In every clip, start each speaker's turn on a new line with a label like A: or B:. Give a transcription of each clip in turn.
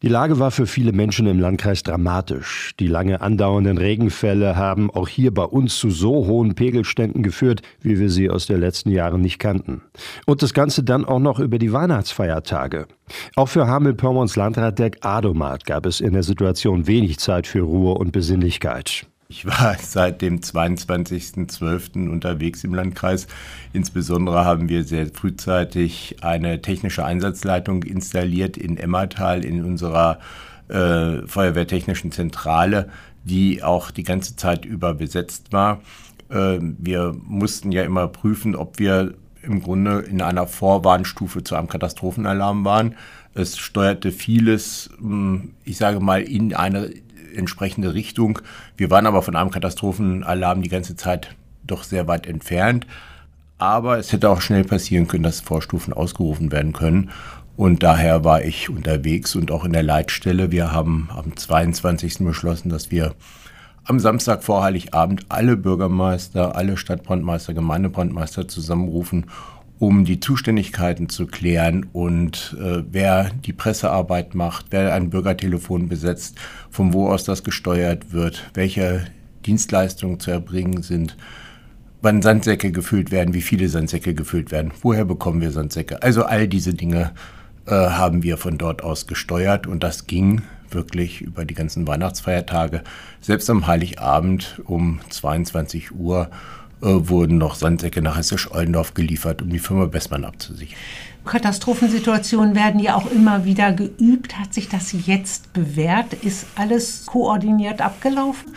A: Die Lage war für viele Menschen im Landkreis dramatisch. Die lange andauernden Regenfälle haben auch hier bei uns zu so hohen Pegelständen geführt, wie wir sie aus den letzten Jahren nicht kannten. Und das Ganze dann auch noch über die Weihnachtsfeiertage. Auch für Hamel-Pyrmons Landrat Dirk Adomat gab es in der Situation wenig Zeit für Ruhe und Besinnlichkeit.
B: Ich war seit dem 22.12. unterwegs im Landkreis. Insbesondere haben wir sehr frühzeitig eine technische Einsatzleitung installiert in Emmertal in unserer äh, Feuerwehrtechnischen Zentrale, die auch die ganze Zeit über besetzt war. Äh, wir mussten ja immer prüfen, ob wir im Grunde in einer Vorwarnstufe zu einem Katastrophenalarm waren. Es steuerte vieles, hm, ich sage mal, in eine entsprechende Richtung. Wir waren aber von einem Katastrophenalarm die ganze Zeit doch sehr weit entfernt. Aber es hätte auch schnell passieren können, dass Vorstufen ausgerufen werden können. Und daher war ich unterwegs und auch in der Leitstelle. Wir haben am 22. beschlossen, dass wir am Samstag vor Heiligabend alle Bürgermeister, alle Stadtbrandmeister, Gemeindebrandmeister zusammenrufen, um die Zuständigkeiten zu klären und äh, wer die Pressearbeit macht, wer ein Bürgertelefon besetzt, von wo aus das gesteuert wird, welche Dienstleistungen zu erbringen sind, wann Sandsäcke gefüllt werden, wie viele Sandsäcke gefüllt werden, woher bekommen wir Sandsäcke. Also all diese Dinge äh, haben wir von dort aus gesteuert und das ging wirklich über die ganzen Weihnachtsfeiertage. Selbst am Heiligabend um 22 Uhr wurden noch Sandsäcke nach Hessisch-Ollendorf geliefert, um die Firma Bessmann abzusichern.
C: Katastrophensituationen werden ja auch immer wieder geübt. Hat sich das jetzt bewährt? Ist alles koordiniert abgelaufen?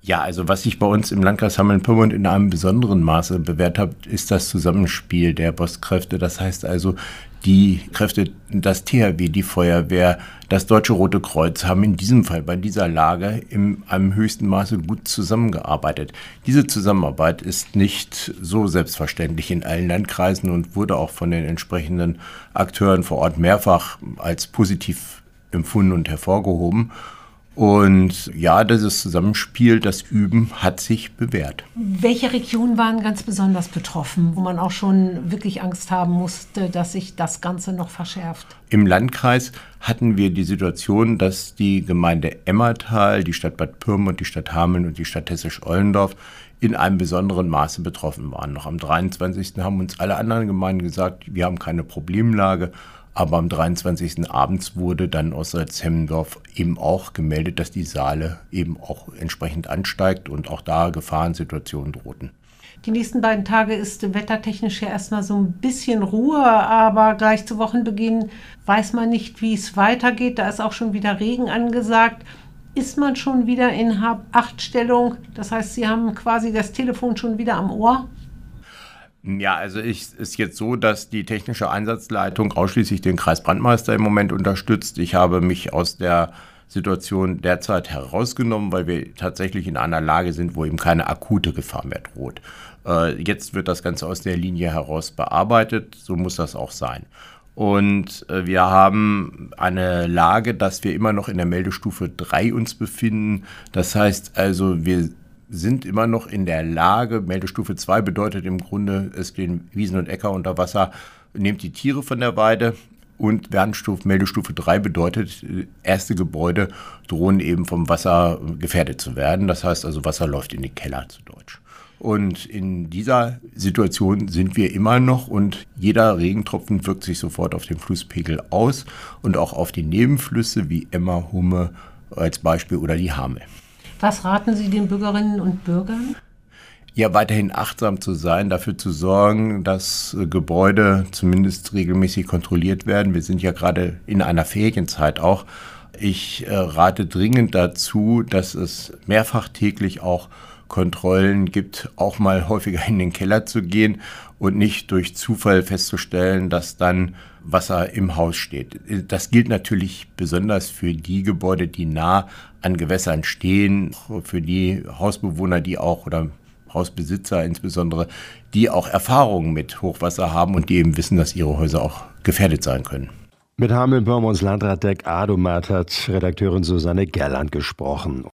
B: Ja, also was sich bei uns im Landkreis Hameln-Pyrmont in einem besonderen Maße bewährt hat, ist das Zusammenspiel der Bosskräfte. Das heißt also, die Kräfte, das THW, die Feuerwehr, das Deutsche Rote Kreuz haben in diesem Fall bei dieser Lage in einem höchsten Maße gut zusammengearbeitet. Diese Zusammenarbeit ist nicht so selbstverständlich in allen Landkreisen und wurde auch von den entsprechenden Akteuren vor Ort mehrfach als positiv empfunden und hervorgehoben. Und ja, dieses Zusammenspiel, das Üben hat sich bewährt.
C: Welche Regionen waren ganz besonders betroffen, wo man auch schon wirklich Angst haben musste, dass sich das Ganze noch verschärft?
B: Im Landkreis hatten wir die Situation, dass die Gemeinde Emmertal, die Stadt Bad Pyrmont, die Stadt Hameln und die Stadt Hessisch-Ollendorf in einem besonderen Maße betroffen waren. Noch am 23. haben uns alle anderen Gemeinden gesagt, wir haben keine Problemlage. Aber am 23. abends wurde dann aus Salzhemmendorf eben auch gemeldet, dass die Saale eben auch entsprechend ansteigt und auch da Gefahrensituationen drohten.
C: Die nächsten beiden Tage ist wettertechnisch ja erstmal so ein bisschen Ruhe, aber gleich zu Wochenbeginn weiß man nicht, wie es weitergeht. Da ist auch schon wieder Regen angesagt. Ist man schon wieder in Hab-8-Stellung? Das heißt, Sie haben quasi das Telefon schon wieder am Ohr?
B: Ja, also es ist jetzt so, dass die technische Einsatzleitung ausschließlich den Kreisbrandmeister im Moment unterstützt. Ich habe mich aus der Situation derzeit herausgenommen, weil wir tatsächlich in einer Lage sind, wo eben keine akute Gefahr mehr droht. Äh, jetzt wird das Ganze aus der Linie heraus bearbeitet. So muss das auch sein. Und äh, wir haben eine Lage, dass wir immer noch in der Meldestufe 3 uns befinden. Das heißt also, wir sind immer noch in der Lage, Meldestufe 2 bedeutet im Grunde, es stehen Wiesen und Äcker unter Wasser, nehmt die Tiere von der Weide. Und Warnstufe, Meldestufe 3 bedeutet, erste Gebäude drohen eben vom Wasser gefährdet zu werden. Das heißt also, Wasser läuft in die Keller zu Deutsch. Und in dieser Situation sind wir immer noch und jeder Regentropfen wirkt sich sofort auf den Flusspegel aus und auch auf die Nebenflüsse wie Emmer, Humme als Beispiel oder die Hamel.
C: Was raten Sie den Bürgerinnen und Bürgern?
B: Ja, weiterhin achtsam zu sein, dafür zu sorgen, dass äh, Gebäude zumindest regelmäßig kontrolliert werden. Wir sind ja gerade in einer Ferienzeit auch. Ich äh, rate dringend dazu, dass es mehrfach täglich auch Kontrollen gibt, auch mal häufiger in den Keller zu gehen und nicht durch Zufall festzustellen, dass dann Wasser im Haus steht. Das gilt natürlich besonders für die Gebäude, die nah an Gewässern stehen, für die Hausbewohner, die auch oder Hausbesitzer insbesondere, die auch Erfahrungen mit Hochwasser haben und die eben wissen, dass ihre Häuser auch gefährdet sein können.
A: Mit Hameln-Pyrmons Landrat Dirk Adomat hat Redakteurin Susanne Gerland gesprochen.